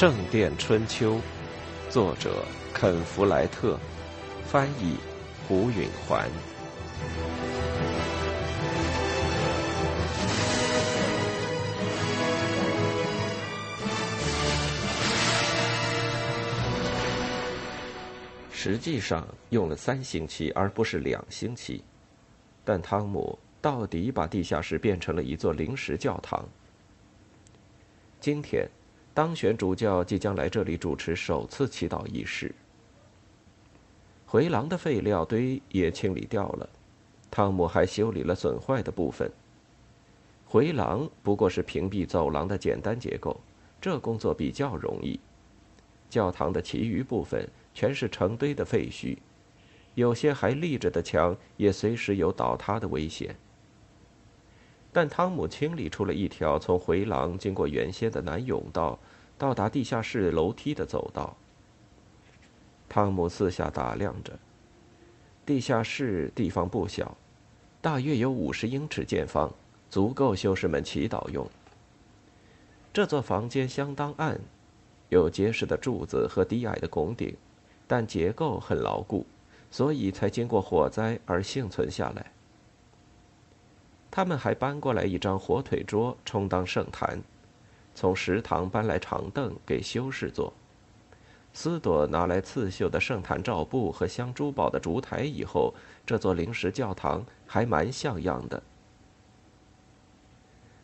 圣殿春秋》，作者肯·弗莱特，翻译胡允环。实际上用了三星期，而不是两星期。但汤姆到底把地下室变成了一座临时教堂。今天，当选主教即将来这里主持首次祈祷仪式。回廊的废料堆也清理掉了，汤姆还修理了损坏的部分。回廊不过是屏蔽走廊的简单结构，这工作比较容易。教堂的其余部分。全是成堆的废墟，有些还立着的墙也随时有倒塌的危险。但汤姆清理出了一条从回廊经过原先的南甬道，到达地下室楼梯的走道。汤姆四下打量着，地下室地方不小，大约有五十英尺见方，足够修士们祈祷用。这座房间相当暗，有结实的柱子和低矮的拱顶。但结构很牢固，所以才经过火灾而幸存下来。他们还搬过来一张火腿桌充当圣坛，从食堂搬来长凳给修士坐。斯朵拿来刺绣的圣坛罩布和镶珠宝的烛台以后，这座临时教堂还蛮像样的。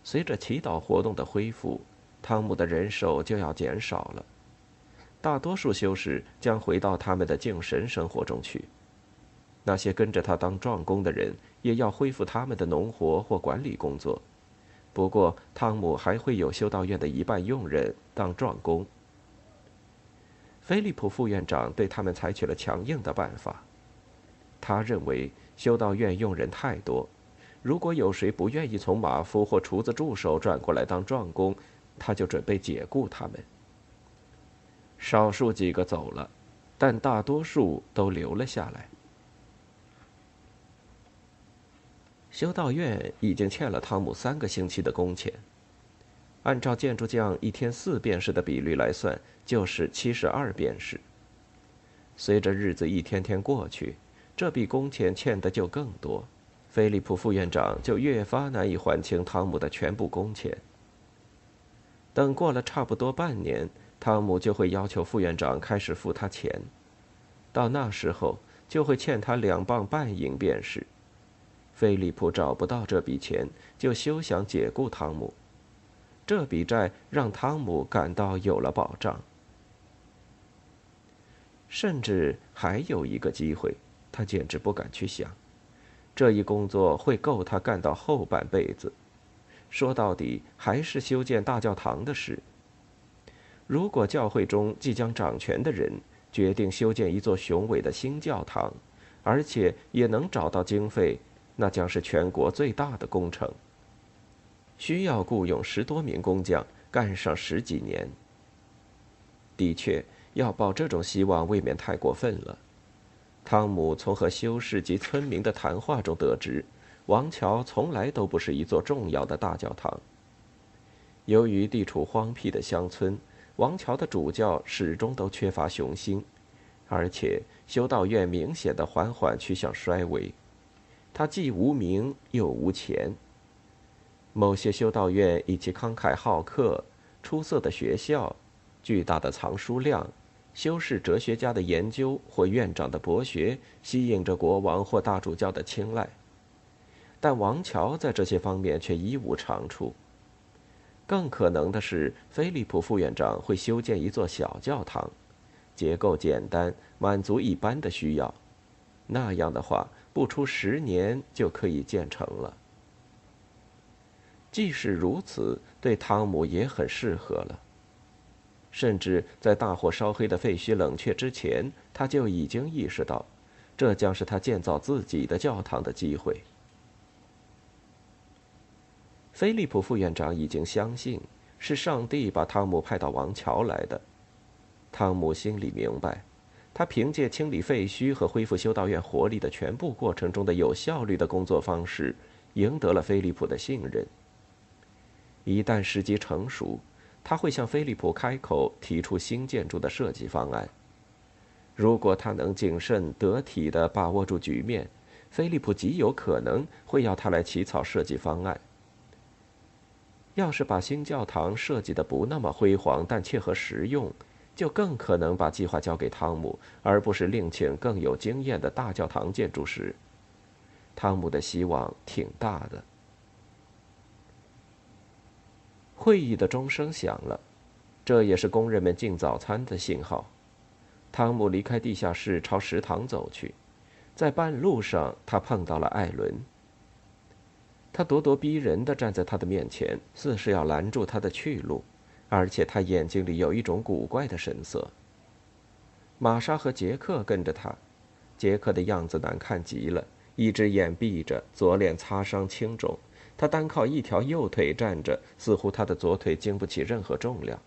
随着祈祷活动的恢复，汤姆的人手就要减少了。大多数修士将回到他们的敬神生活中去。那些跟着他当壮工的人也要恢复他们的农活或管理工作。不过，汤姆还会有修道院的一半佣人当壮工。菲利普副院长对他们采取了强硬的办法。他认为修道院佣人太多，如果有谁不愿意从马夫或厨子助手转过来当壮工，他就准备解雇他们。少数几个走了，但大多数都留了下来。修道院已经欠了汤姆三个星期的工钱，按照建筑匠一天四便士的比率来算，就是七十二便士。随着日子一天天过去，这笔工钱欠的就更多，菲利普副院长就越发难以还清汤姆的全部工钱。等过了差不多半年。汤姆就会要求副院长开始付他钱，到那时候就会欠他两磅半银便是。菲利普找不到这笔钱，就休想解雇汤姆。这笔债让汤姆感到有了保障，甚至还有一个机会，他简直不敢去想。这一工作会够他干到后半辈子。说到底，还是修建大教堂的事。如果教会中即将掌权的人决定修建一座雄伟的新教堂，而且也能找到经费，那将是全国最大的工程。需要雇佣十多名工匠，干上十几年。的确，要抱这种希望未免太过分了。汤姆从和修士及村民的谈话中得知，王桥从来都不是一座重要的大教堂。由于地处荒僻的乡村。王桥的主教始终都缺乏雄心，而且修道院明显的缓缓趋向衰微。他既无名又无钱。某些修道院以其慷慨好客、出色的学校、巨大的藏书量、修士哲学家的研究或院长的博学，吸引着国王或大主教的青睐。但王乔在这些方面却一无长处。更可能的是，菲利普副院长会修建一座小教堂，结构简单，满足一般的需要。那样的话，不出十年就可以建成了。即使如此，对汤姆也很适合了。甚至在大火烧黑的废墟冷却之前，他就已经意识到，这将是他建造自己的教堂的机会。菲利普副院长已经相信是上帝把汤姆派到王桥来的。汤姆心里明白，他凭借清理废墟和恢复修道院活力的全部过程中的有效率的工作方式，赢得了菲利普的信任。一旦时机成熟，他会向菲利普开口提出新建筑的设计方案。如果他能谨慎得体地把握住局面，菲利普极有可能会要他来起草设计方案。要是把新教堂设计的不那么辉煌，但切合实用，就更可能把计划交给汤姆，而不是另请更有经验的大教堂建筑师。汤姆的希望挺大的。会议的钟声响了，这也是工人们进早餐的信号。汤姆离开地下室，朝食堂走去。在半路上，他碰到了艾伦。他咄咄逼人地站在他的面前，似是要拦住他的去路，而且他眼睛里有一种古怪的神色。玛莎和杰克跟着他，杰克的样子难看极了，一只眼闭着，左脸擦伤青肿，他单靠一条右腿站着，似乎他的左腿经不起任何重量。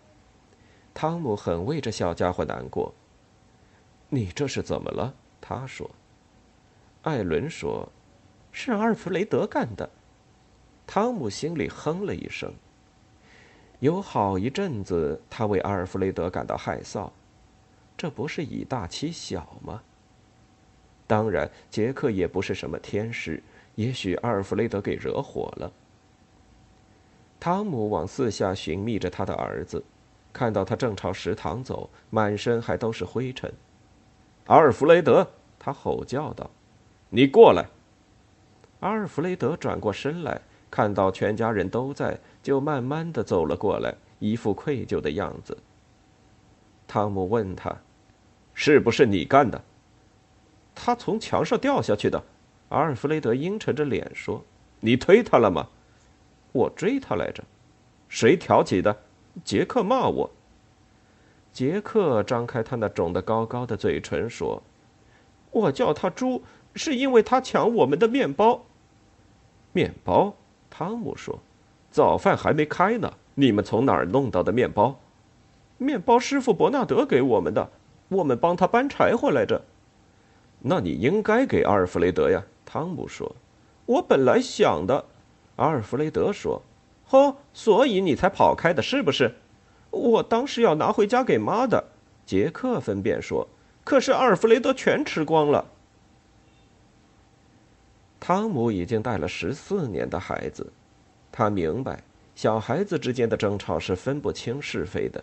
汤姆很为这小家伙难过。你这是怎么了？他说。艾伦说：“是阿尔弗雷德干的。”汤姆心里哼了一声。有好一阵子，他为阿尔弗雷德感到害臊。这不是以大欺小吗？当然，杰克也不是什么天使。也许阿尔弗雷德给惹火了。汤姆往四下寻觅着他的儿子，看到他正朝食堂走，满身还都是灰尘。阿尔弗雷德，他吼叫道：“你过来！”阿尔弗雷德转过身来。看到全家人都在，就慢慢的走了过来，一副愧疚的样子。汤姆问他：“是不是你干的？”他从墙上掉下去的。阿尔弗雷德阴沉着脸说：“你推他了吗？”“我追他来着。”“谁挑起的？”“杰克骂我。”杰克张开他那肿得高高的嘴唇说：“我叫他猪，是因为他抢我们的面包。”“面包？”汤姆说：“早饭还没开呢，你们从哪儿弄到的面包？面包师傅伯纳德给我们的，我们帮他搬柴火来着。那你应该给阿尔弗雷德呀。”汤姆说：“我本来想的。”阿尔弗雷德说：“哦，所以你才跑开的，是不是？”我当时要拿回家给妈的。”杰克分辨说：“可是阿尔弗雷德全吃光了。”汤姆已经带了十四年的孩子，他明白小孩子之间的争吵是分不清是非的。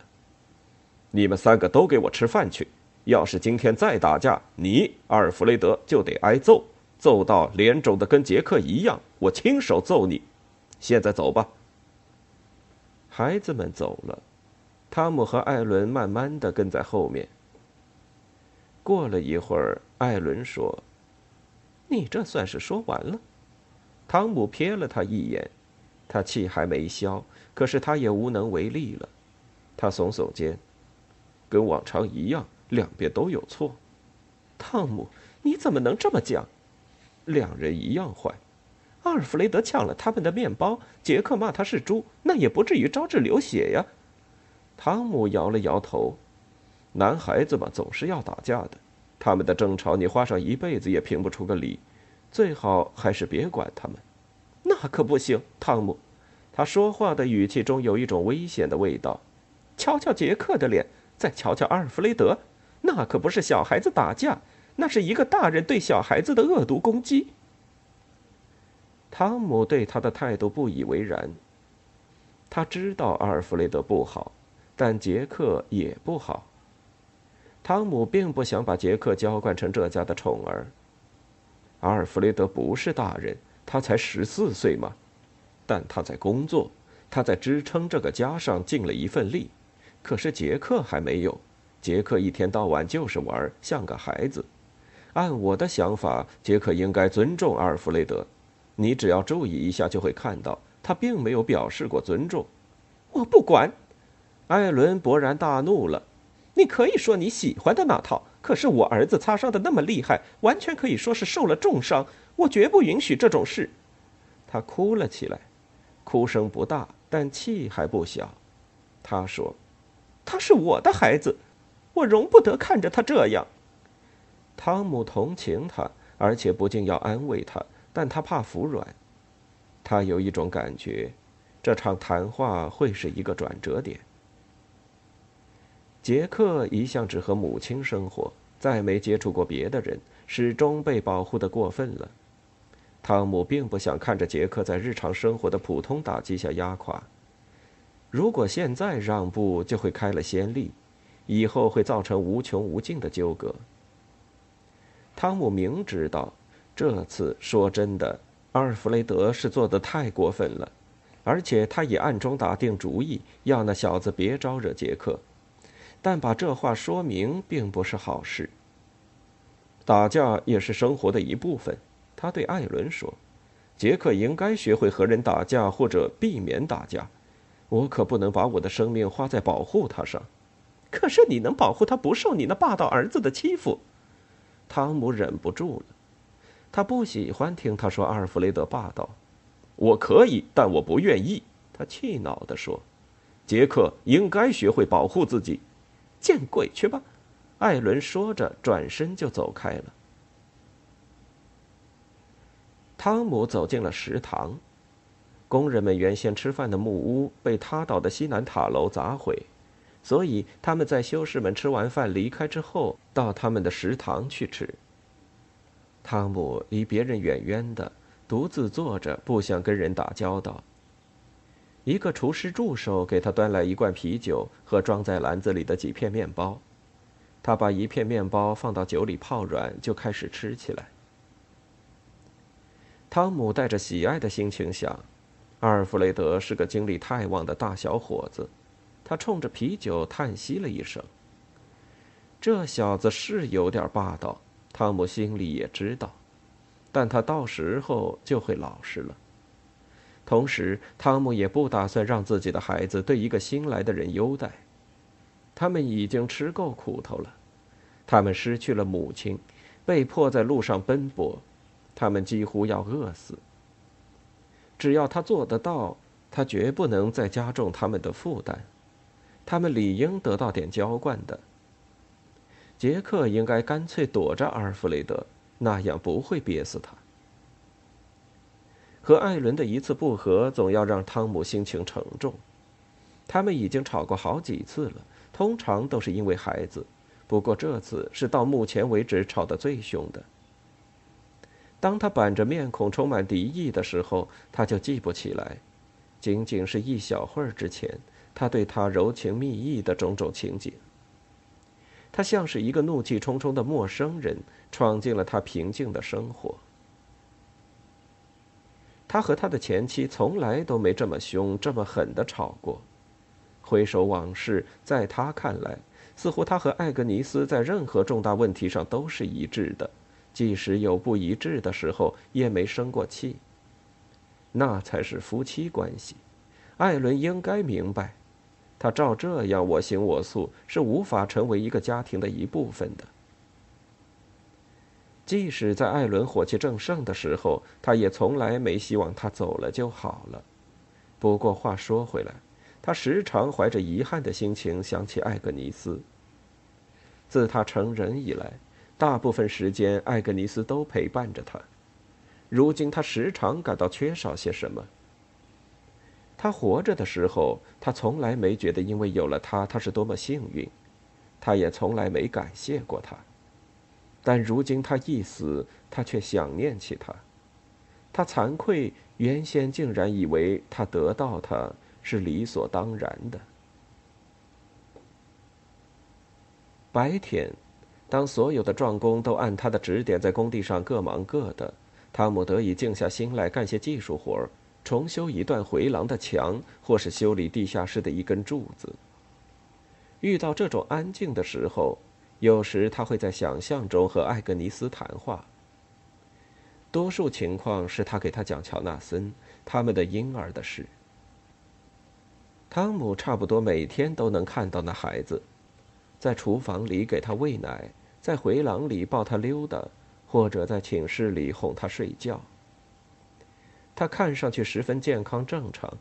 你们三个都给我吃饭去！要是今天再打架，你阿尔弗雷德就得挨揍，揍到脸肿的跟杰克一样，我亲手揍你。现在走吧。孩子们走了，汤姆和艾伦慢慢的跟在后面。过了一会儿，艾伦说。你这算是说完了？汤姆瞥了他一眼，他气还没消，可是他也无能为力了。他耸耸肩，跟往常一样，两边都有错。汤姆，你怎么能这么讲？两人一样坏。阿尔弗雷德抢了他们的面包，杰克骂他是猪，那也不至于招致流血呀。汤姆摇了摇头。男孩子嘛，总是要打架的。他们的争吵，你花上一辈子也评不出个理，最好还是别管他们。那可不行，汤姆。他说话的语气中有一种危险的味道。瞧瞧杰克的脸，再瞧瞧阿尔弗雷德，那可不是小孩子打架，那是一个大人对小孩子的恶毒攻击。汤姆对他的态度不以为然。他知道阿尔弗雷德不好，但杰克也不好。汤姆并不想把杰克娇惯成这家的宠儿。阿尔弗雷德不是大人，他才十四岁嘛，但他在工作，他在支撑这个家上尽了一份力。可是杰克还没有，杰克一天到晚就是玩，像个孩子。按我的想法，杰克应该尊重阿尔弗雷德。你只要注意一下，就会看到他并没有表示过尊重。我不管，艾伦勃然大怒了。你可以说你喜欢的那套，可是我儿子擦伤的那么厉害，完全可以说是受了重伤。我绝不允许这种事。他哭了起来，哭声不大，但气还不小。他说：“他是我的孩子，我容不得看着他这样。”汤姆同情他，而且不禁要安慰他，但他怕服软。他有一种感觉，这场谈话会是一个转折点。杰克一向只和母亲生活，再没接触过别的人，始终被保护的过分了。汤姆并不想看着杰克在日常生活的普通打击下压垮。如果现在让步，就会开了先例，以后会造成无穷无尽的纠葛。汤姆明知道，这次说真的，阿尔弗雷德是做的太过分了，而且他也暗中打定主意要那小子别招惹杰克。但把这话说明并不是好事。打架也是生活的一部分，他对艾伦说：“杰克应该学会和人打架或者避免打架。我可不能把我的生命花在保护他上。可是你能保护他不受你那霸道儿子的欺负？”汤姆忍不住了，他不喜欢听他说阿尔弗雷德霸道。我可以，但我不愿意。他气恼地说：“杰克应该学会保护自己。”见鬼去吧！艾伦说着，转身就走开了。汤姆走进了食堂，工人们原先吃饭的木屋被塌倒的西南塔楼砸毁，所以他们在修士们吃完饭离开之后，到他们的食堂去吃。汤姆离别人远远的，独自坐着，不想跟人打交道。一个厨师助手给他端来一罐啤酒和装在篮子里的几片面包，他把一片面包放到酒里泡软，就开始吃起来。汤姆带着喜爱的心情想：“阿尔弗雷德是个精力太旺的大小伙子。”他冲着啤酒叹息了一声。这小子是有点霸道，汤姆心里也知道，但他到时候就会老实了。同时，汤姆也不打算让自己的孩子对一个新来的人优待。他们已经吃够苦头了，他们失去了母亲，被迫在路上奔波，他们几乎要饿死。只要他做得到，他绝不能再加重他们的负担。他们理应得到点浇灌的。杰克应该干脆躲着阿尔弗雷德，那样不会憋死他。和艾伦的一次不和，总要让汤姆心情沉重。他们已经吵过好几次了，通常都是因为孩子。不过这次是到目前为止吵得最凶的。当他板着面孔，充满敌意的时候，他就记不起来，仅仅是一小会儿之前，他对他柔情蜜意的种种情景。他像是一个怒气冲冲的陌生人，闯进了他平静的生活。他和他的前妻从来都没这么凶、这么狠的吵过。回首往事，在他看来，似乎他和艾格尼斯在任何重大问题上都是一致的，即使有不一致的时候，也没生过气。那才是夫妻关系。艾伦应该明白，他照这样我行我素，是无法成为一个家庭的一部分的。即使在艾伦火气正盛的时候，他也从来没希望他走了就好了。不过话说回来，他时常怀着遗憾的心情想起艾格尼斯。自他成人以来，大部分时间艾格尼斯都陪伴着他。如今他时常感到缺少些什么。他活着的时候，他从来没觉得因为有了他，他是多么幸运。他也从来没感谢过他。但如今他一死，他却想念起他，他惭愧，原先竟然以为他得到他是理所当然的。白天，当所有的壮工都按他的指点在工地上各忙各的，汤姆得以静下心来干些技术活儿，重修一段回廊的墙，或是修理地下室的一根柱子。遇到这种安静的时候。有时他会在想象中和艾格尼斯谈话。多数情况是他给他讲乔纳森他们的婴儿的事。汤姆差不多每天都能看到那孩子，在厨房里给他喂奶，在回廊里抱他溜达，或者在寝室里哄他睡觉。他看上去十分健康正常，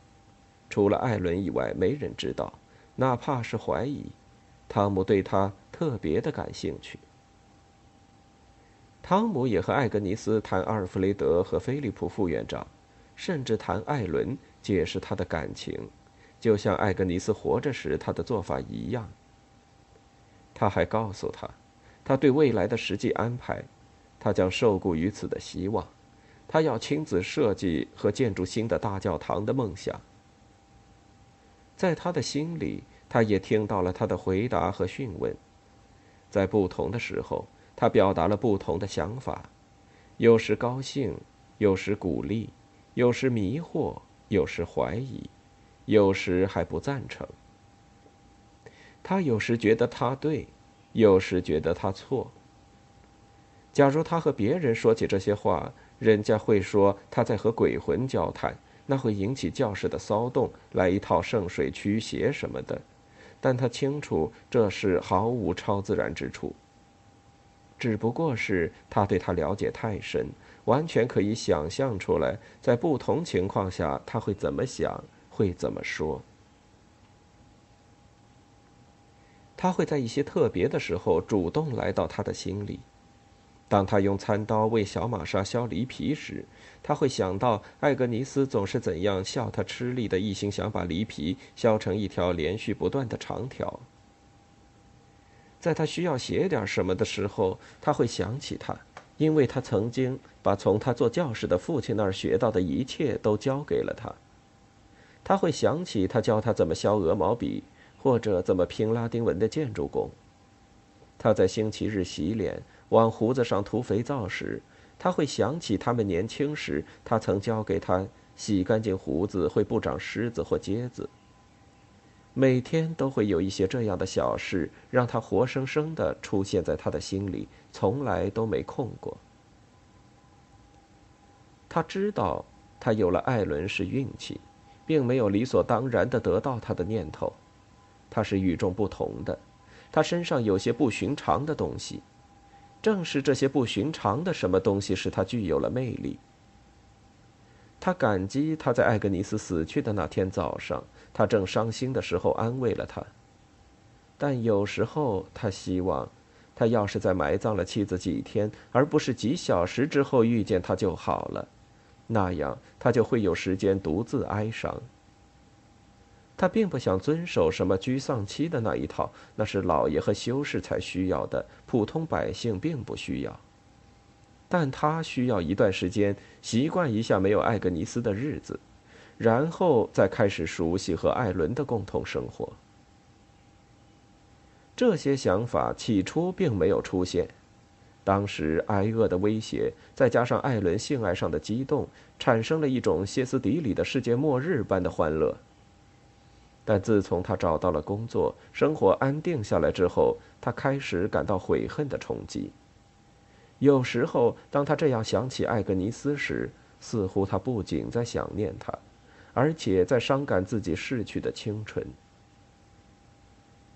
除了艾伦以外，没人知道，哪怕是怀疑。汤姆对他特别的感兴趣。汤姆也和艾格尼斯谈阿尔弗雷德和菲利普副院长，甚至谈艾伦，解释他的感情，就像艾格尼斯活着时他的做法一样。他还告诉他，他对未来的实际安排，他将受雇于此的希望，他要亲自设计和建筑新的大教堂的梦想。在他的心里，他也听到了他的回答和讯问，在不同的时候，他表达了不同的想法，有时高兴，有时鼓励，有时迷惑，有时怀疑，有时还不赞成。他有时觉得他对，有时觉得他错。假如他和别人说起这些话，人家会说他在和鬼魂交谈，那会引起教室的骚动，来一套圣水驱邪什么的。但他清楚这是毫无超自然之处。只不过是他对他了解太深，完全可以想象出来，在不同情况下他会怎么想，会怎么说。他会在一些特别的时候主动来到他的心里。当他用餐刀为小玛莎削梨皮时，他会想到艾格尼斯总是怎样笑他吃力的，一心想把梨皮削成一条连续不断的长条。在他需要写点什么的时候，他会想起他，因为他曾经把从他做教师的父亲那儿学到的一切都交给了他。他会想起他教他怎么削鹅毛笔。或者怎么拼拉丁文的建筑工？他在星期日洗脸、往胡子上涂肥皂时，他会想起他们年轻时，他曾教给他洗干净胡子会不长虱子或疖子。每天都会有一些这样的小事，让他活生生的出现在他的心里，从来都没空过。他知道，他有了艾伦是运气，并没有理所当然的得到他的念头。他是与众不同的，他身上有些不寻常的东西，正是这些不寻常的什么东西使他具有了魅力。他感激他在艾格尼斯死去的那天早上，他正伤心的时候安慰了他。但有时候他希望，他要是在埋葬了妻子几天，而不是几小时之后遇见他就好了，那样他就会有时间独自哀伤。他并不想遵守什么居丧期的那一套，那是老爷和修士才需要的，普通百姓并不需要。但他需要一段时间习惯一下没有艾格尼斯的日子，然后再开始熟悉和艾伦的共同生活。这些想法起初并没有出现，当时挨饿的威胁，再加上艾伦性爱上的激动，产生了一种歇斯底里的世界末日般的欢乐。但自从他找到了工作，生活安定下来之后，他开始感到悔恨的冲击。有时候，当他这样想起艾格尼斯时，似乎他不仅在想念他，而且在伤感自己逝去的青春。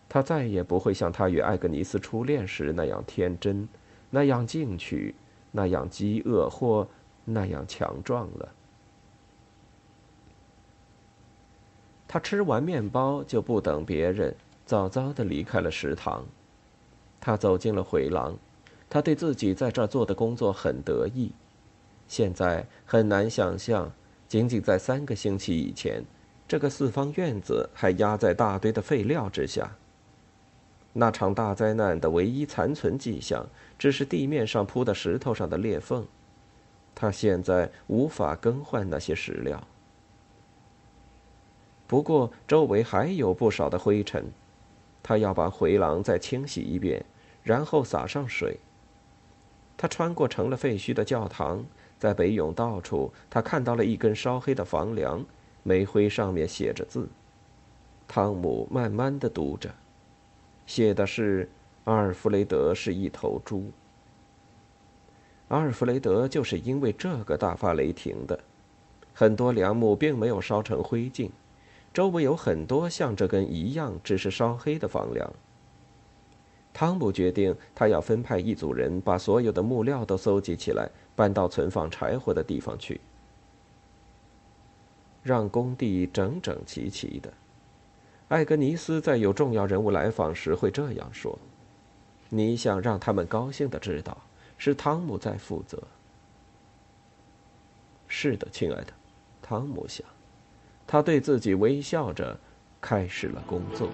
他再也不会像他与艾格尼斯初恋时那样天真，那样进取，那样饥饿或那样强壮了。他吃完面包就不等别人，早早的离开了食堂。他走进了回廊，他对自己在这儿做的工作很得意。现在很难想象，仅仅在三个星期以前，这个四方院子还压在大堆的废料之下。那场大灾难的唯一残存迹象，只是地面上铺的石头上的裂缝。他现在无法更换那些石料。不过，周围还有不少的灰尘，他要把回廊再清洗一遍，然后洒上水。他穿过成了废墟的教堂，在北甬道处，他看到了一根烧黑的房梁，煤灰上面写着字。汤姆慢慢的读着，写的是：“阿尔弗雷德是一头猪。”阿尔弗雷德就是因为这个大发雷霆的。很多梁木并没有烧成灰烬。周围有很多像这根一样只是烧黑的房梁。汤姆决定，他要分派一组人把所有的木料都搜集起来，搬到存放柴火的地方去，让工地整整齐齐的。艾格尼斯在有重要人物来访时会这样说：“你想让他们高兴的知道，是汤姆在负责。”是的，亲爱的，汤姆想。他对自己微笑着，开始了工作。